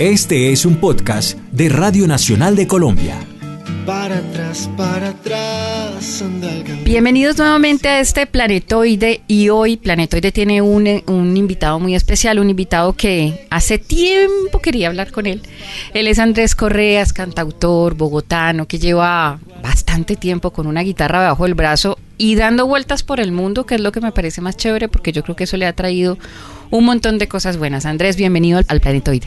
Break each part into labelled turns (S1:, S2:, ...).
S1: Este es un podcast de Radio Nacional de Colombia.
S2: Para atrás, para atrás,
S3: Bienvenidos nuevamente a este Planetoide y hoy Planetoide tiene un, un, invitado muy especial, un invitado que hace tiempo quería hablar con él. Él es Andrés Correas, cantautor bogotano que lleva bastante tiempo con una guitarra bajo el brazo y dando vueltas por el mundo, que es lo que me parece más chévere porque yo creo que eso le ha traído un montón de cosas buenas. Andrés, bienvenido al Planetoide.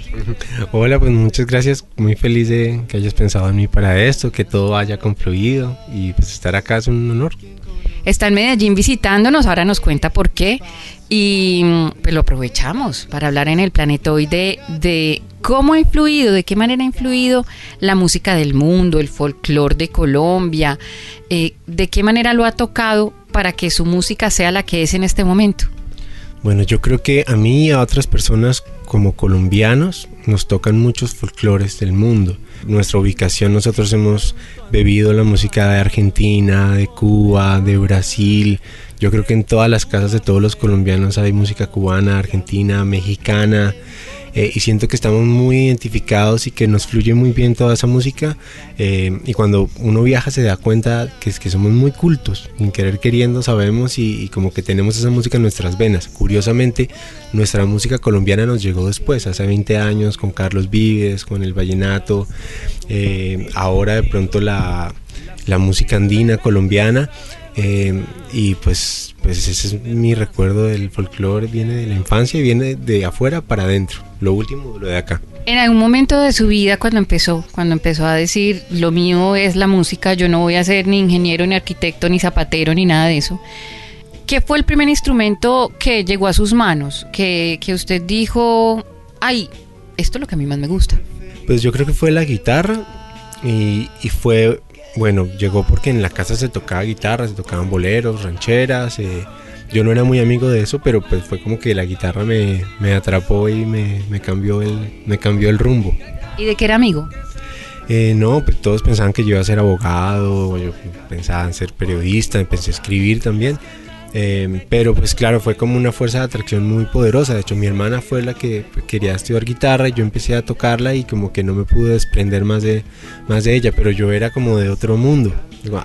S4: Hola, pues muchas gracias. Muy feliz de que hayas pensado en mí para esto, que todo haya confluido y pues estar acá es un honor.
S3: Está en Medellín visitándonos, ahora nos cuenta por qué y pues lo aprovechamos para hablar en el Planetoide de cómo ha influido, de qué manera ha influido la música del mundo, el folclore de Colombia, eh, de qué manera lo ha tocado para que su música sea la que es en este momento.
S4: Bueno, yo creo que a mí y a otras personas como colombianos nos tocan muchos folclores del mundo. Nuestra ubicación, nosotros hemos bebido la música de Argentina, de Cuba, de Brasil. Yo creo que en todas las casas de todos los colombianos hay música cubana, argentina, mexicana. Eh, y siento que estamos muy identificados y que nos fluye muy bien toda esa música eh, y cuando uno viaja se da cuenta que, que somos muy cultos, sin querer queriendo sabemos y, como que tenemos esa música en nuestras venas. Curiosamente, nuestra música colombiana nos llegó después, hace 20 años, con Carlos Vives, con el vallenato, eh, ahora de pronto la, la música andina colombiana. Y pues, pues ese es mi recuerdo del folclore, viene de la infancia y viene de afuera para adentro lo último, lo de acá.
S3: En algún momento de su vida, cuando empezó, cuando empezó a decir, lo mío es la música, yo no voy a ser ni ingeniero, ni arquitecto, ni zapatero, ni nada de eso, ¿qué fue el primer instrumento que llegó a sus manos? Que, que usted dijo, ay, esto es lo que a mí más me gusta.
S4: Pues yo creo que fue la guitarra y, y fue, bueno, llegó porque en la casa se tocaba guitarra, se tocaban boleros, rancheras, eh, yo no era muy amigo de eso, pero pues fue como que la guitarra me, me atrapó y me, me, cambió el, me cambió el rumbo.
S3: ¿Y de qué era amigo?
S4: Eh, no, pues todos pensaban que yo iba a ser abogado, yo pensaba en ser periodista, empecé a escribir también. Eh, pero pues claro, fue como una fuerza de atracción muy poderosa. De hecho, mi hermana fue la que quería estudiar guitarra y yo empecé a tocarla y como que no me pude desprender más de, más de ella, pero yo era como de otro mundo.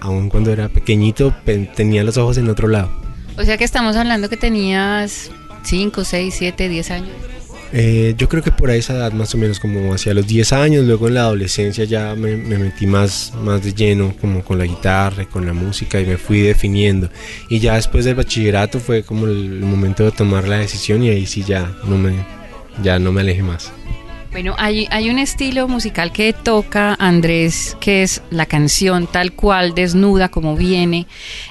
S4: Aún cuando era pequeñito tenía los ojos en otro lado.
S3: O sea que estamos hablando que tenías 5, 6, 7, 10 años.
S4: Eh, yo creo que por esa edad más o menos como hacia los 10 años, luego en la adolescencia ya me, metí más, más de lleno como con la guitarra, con la música y me fui definiendo. Y ya después del bachillerato fue como el, momento de tomar la decisión y ahí sí ya no me, ya no me alejé más.
S3: Bueno, hay, hay un estilo musical que toca Andrés, que es la canción tal cual, desnuda como viene,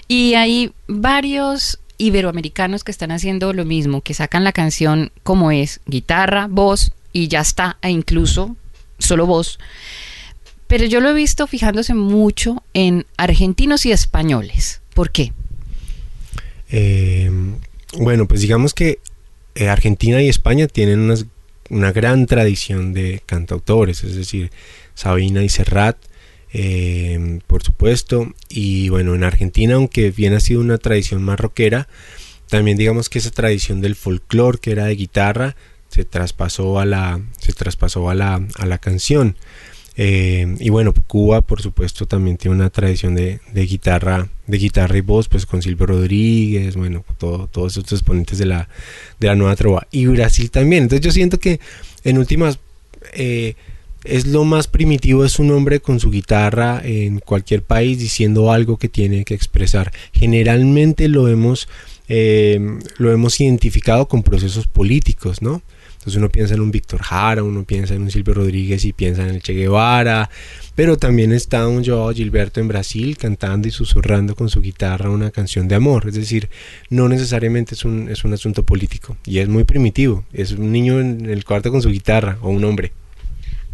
S3: y hay varios iberoamericanos que están haciendo lo mismo, que sacan la canción como es, guitarra, voz, y ya está, e incluso solo voz. Pero yo lo he visto fijándose mucho en argentinos y españoles. ¿Por qué?
S4: Eh, bueno, pues digamos que eh, Argentina y España tienen una gran tradición de cantautores, es decir, Sabina y Serrat, eh, por supuesto, y bueno, en Argentina, aunque bien ha sido una tradición más rockera, también digamos que esa tradición del folclore que era de guitarra se traspasó a la, se traspasó a la, a la canción. Eh, y bueno, Cuba, por supuesto, también tiene una tradición de, guitarra, de guitarra y voz, pues con Silvio Rodríguez, bueno, todos estos exponentes de la, de la nueva trova. Y Brasil también. Entonces yo siento que en últimas eh, es lo más primitivo, es un hombre con su guitarra en cualquier país diciendo algo que tiene que expresar. Generalmente lo hemos, eh, lo hemos identificado con procesos políticos, ¿no? Entonces uno piensa en un Víctor Jara, uno piensa en un Silvio Rodríguez y piensa en el Che Guevara, pero también está un Joao Gilberto en Brasil cantando y susurrando con su guitarra una canción de amor. Es decir, no necesariamente es un, es un asunto político y es muy primitivo. Es un niño en el cuarto con su guitarra o un hombre.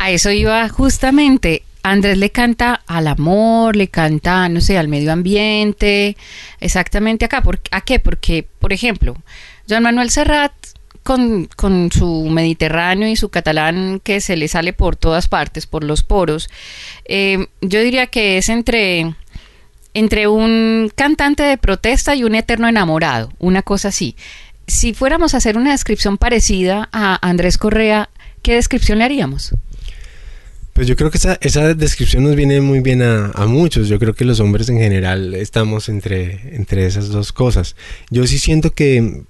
S3: A eso iba justamente. Andrés le canta al amor, le canta, no sé, al medio ambiente, exactamente acá. ¿Por, ¿A qué? Porque, por ejemplo, Joan Manuel Serrat con, con, su mediterráneo y su catalán que se le sale por todas partes, por los poros, eh, yo diría que es entre, entre un cantante de protesta y un eterno enamorado, una cosa así. Si fuéramos a hacer una descripción parecida a Andrés Correa, ¿qué descripción le haríamos?
S4: Pues yo creo que esa, esa descripción nos viene muy bien a, a, muchos. Yo creo que los hombres en general estamos entre, entre esas dos cosas. Yo sí siento que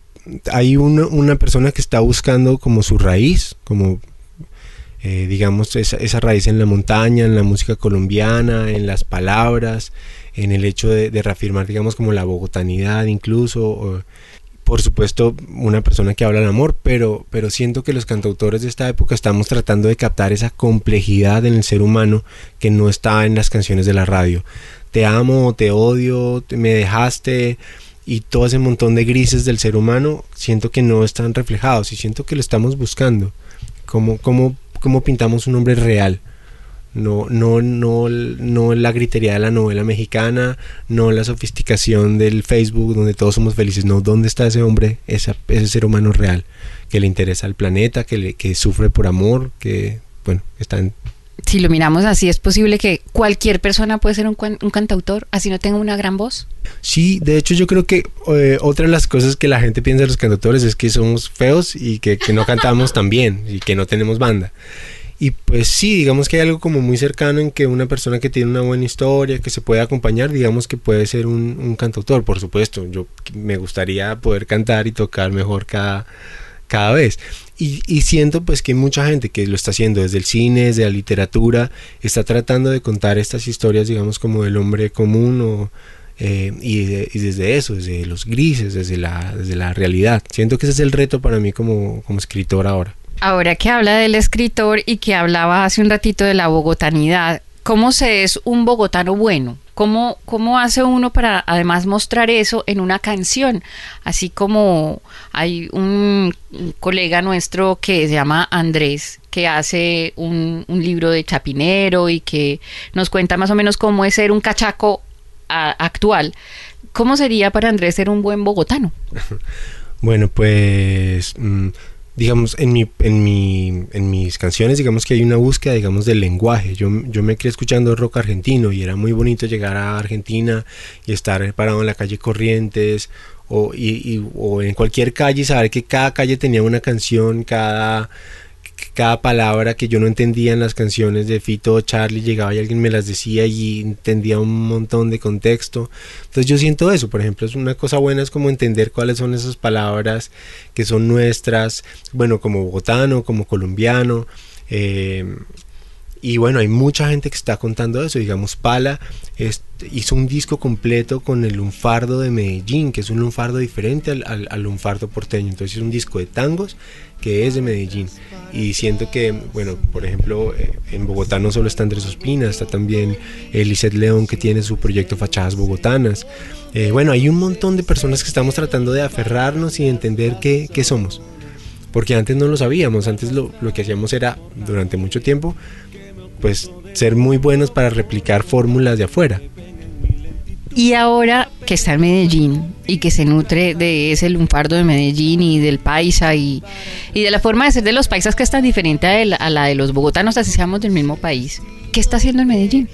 S4: hay una, una persona que está buscando como su raíz, como eh, digamos esa, esa, raíz en la montaña, en la música colombiana, en las palabras, en el hecho de, reafirmar digamos como la bogotanidad incluso. Por supuesto una persona que habla del amor, pero, pero siento que los cantautores de esta época estamos tratando de captar esa complejidad en el ser humano que no está en las canciones de la radio. Te amo, te odio, te, me dejaste y todo ese montón de grises del ser humano siento que no están reflejados y siento que lo estamos buscando. ¿Cómo, cómo, cómo pintamos un hombre real? No, no, no, no la gritería de la novela mexicana, no la sofisticación del Facebook donde todos somos felices, no, ¿dónde está ese hombre, esa, ese ser humano real que le interesa al planeta, que, le, que sufre por amor, que, bueno, está en...
S3: Si lo miramos así, ¿es posible que cualquier persona puede ser un, un cantautor, así no tenga una gran voz?
S4: Sí, de hecho yo creo que eh, otra de las cosas que la gente piensa de los cantautores es que somos feos y que, que no cantamos tan bien y que no tenemos banda. Y pues sí, digamos que hay algo como muy cercano en que una persona que tiene una buena historia, que se puede acompañar, digamos que puede ser un, cantautor, por supuesto. Yo me gustaría poder cantar y tocar mejor cada, cada vez. Y, siento pues que mucha gente que lo está haciendo desde el cine, desde la literatura, está tratando de contar estas historias, digamos, como del hombre común eh, y, y, desde eso, desde los grises, desde la, desde la realidad. Siento que ese es el reto para mí como, como escritor ahora.
S3: Ahora que habla del escritor y que hablaba hace un ratito de la bogotanidad, ¿cómo se es un bogotano bueno? ¿Cómo, ¿Cómo hace uno para además mostrar eso en una canción? Así como hay un, colega nuestro que se llama Andrés, que hace un, libro de chapinero y que nos cuenta más o menos cómo es ser un cachaco actual. ¿Cómo sería para Andrés ser un buen bogotano?
S4: bueno, pues... Mmm digamos, en, mi, en, mi, en mis canciones, digamos que hay una búsqueda, digamos, del lenguaje. Yo, yo me crié escuchando rock argentino y era muy bonito llegar a Argentina y estar parado en la calle Corrientes o, y, y, o en cualquier calle y saber que cada calle tenía una canción, cada cada palabra que yo no entendía en las canciones de Fito Charlie llegaba y alguien me las decía y entendía un montón de contexto. Entonces yo siento eso, por ejemplo, es una cosa buena es como entender cuáles son esas palabras que son nuestras, bueno, como bogotano, como colombiano. Eh, y bueno, hay mucha gente que está contando eso. Digamos, Pala hizo un disco completo con el lunfardo de Medellín, que es un lunfardo diferente al, al, al, lunfardo porteño. Entonces es un disco de tangos que es de Medellín. Y siento que, bueno, por ejemplo, eh, en Bogotá no solo está Andrés Ospina, está también Eliseth León, que tiene su proyecto Fachadas Bogotanas. Eh, bueno, hay un montón de personas que estamos tratando de aferrarnos y de entender qué, qué somos. Porque antes no lo sabíamos, antes lo, lo que hacíamos era, durante mucho tiempo, pues ser muy buenos para replicar fórmulas de afuera.
S3: Y ahora que está en Medellín y que se nutre de ese lunfardo de Medellín y del paisa y, y de la forma de ser de los paisas que es tan diferente a, el, a la de los bogotanos, así seamos del mismo país, ¿qué está haciendo en Medellín?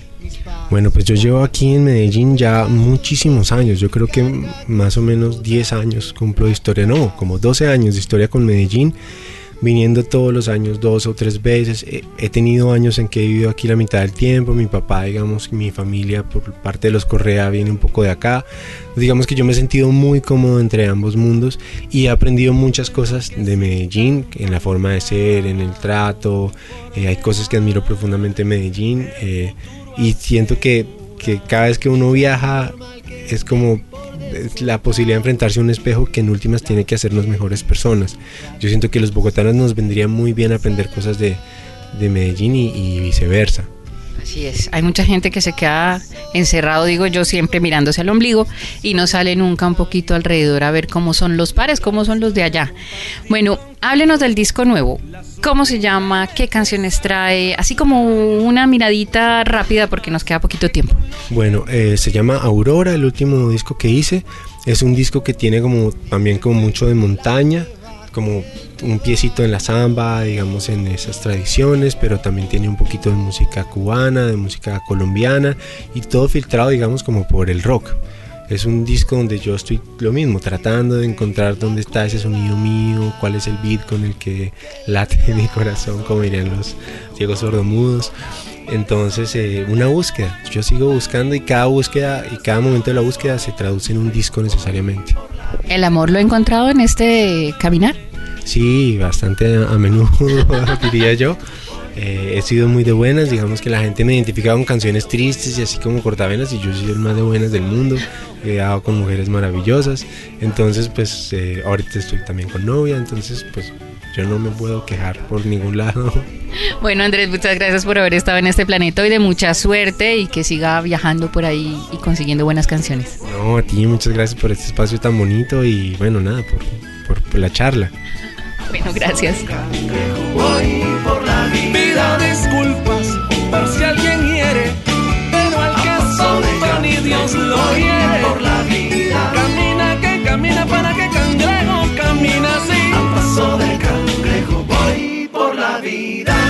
S4: Bueno, pues yo llevo aquí en Medellín ya muchísimos años, yo creo que más o menos 10 años cumplo de historia, no, como 12 años de historia con Medellín viniendo todos los años dos o tres veces. He tenido años en que he vivido aquí la mitad del tiempo. Mi papá, digamos, mi familia por parte de los Correa viene un poco de acá. Digamos que yo me he sentido muy cómodo entre ambos mundos y he aprendido muchas cosas de Medellín, en la forma de ser, en el trato. Eh, hay cosas que admiro profundamente en Medellín eh, y siento que, que cada vez que uno viaja es como la posibilidad de enfrentarse a un espejo que en últimas tiene que hacernos mejores personas. Yo siento que los bogotanos nos vendría muy bien aprender cosas de, de Medellín y, y viceversa.
S3: Así es, hay mucha gente que se queda encerrado, digo yo, siempre mirándose al ombligo y no sale nunca un poquito alrededor a ver cómo son los pares, cómo son los de allá. Bueno, háblenos del disco nuevo. ¿Cómo se llama? ¿Qué canciones trae? Así como una miradita rápida porque nos queda poquito tiempo.
S4: Bueno, eh, se llama Aurora, el último disco que hice. Es un disco que tiene como también como mucho de montaña, como un piecito en la samba, digamos, en esas tradiciones, pero también tiene un poquito de música cubana, de música colombiana y todo filtrado, digamos, como por el rock. es un disco donde yo estoy lo mismo, tratando de encontrar dónde está ese sonido mío, cuál es el beat con el que late mi corazón, como dirían los ciegos sordomudos. Entonces, eh, una búsqueda. Yo sigo buscando y cada búsqueda y cada momento de la búsqueda se traduce en un disco necesariamente.
S3: ¿El amor lo he encontrado en este caminar?
S4: Sí, bastante a menudo, diría yo. Eh, he sido muy de buenas, digamos que la gente me identifica con canciones tristes y así como cortavenas y yo soy el más de buenas del mundo, he dado con mujeres maravillosas, entonces pues eh, ahorita estoy también con novia, entonces pues yo no me puedo quejar por ningún lado.
S3: Bueno Andrés, muchas gracias por haber estado en este planeta y de mucha suerte y que siga viajando por ahí y consiguiendo buenas canciones.
S4: No, a ti muchas gracias por este espacio tan bonito y bueno, nada, por, por la charla.
S3: Bueno, gracias.
S5: Voy por la vida, disculpas por si alguien hiere, pero al que son ni Dios lo hiere. Por la vida. Camina que camina para que Navidad.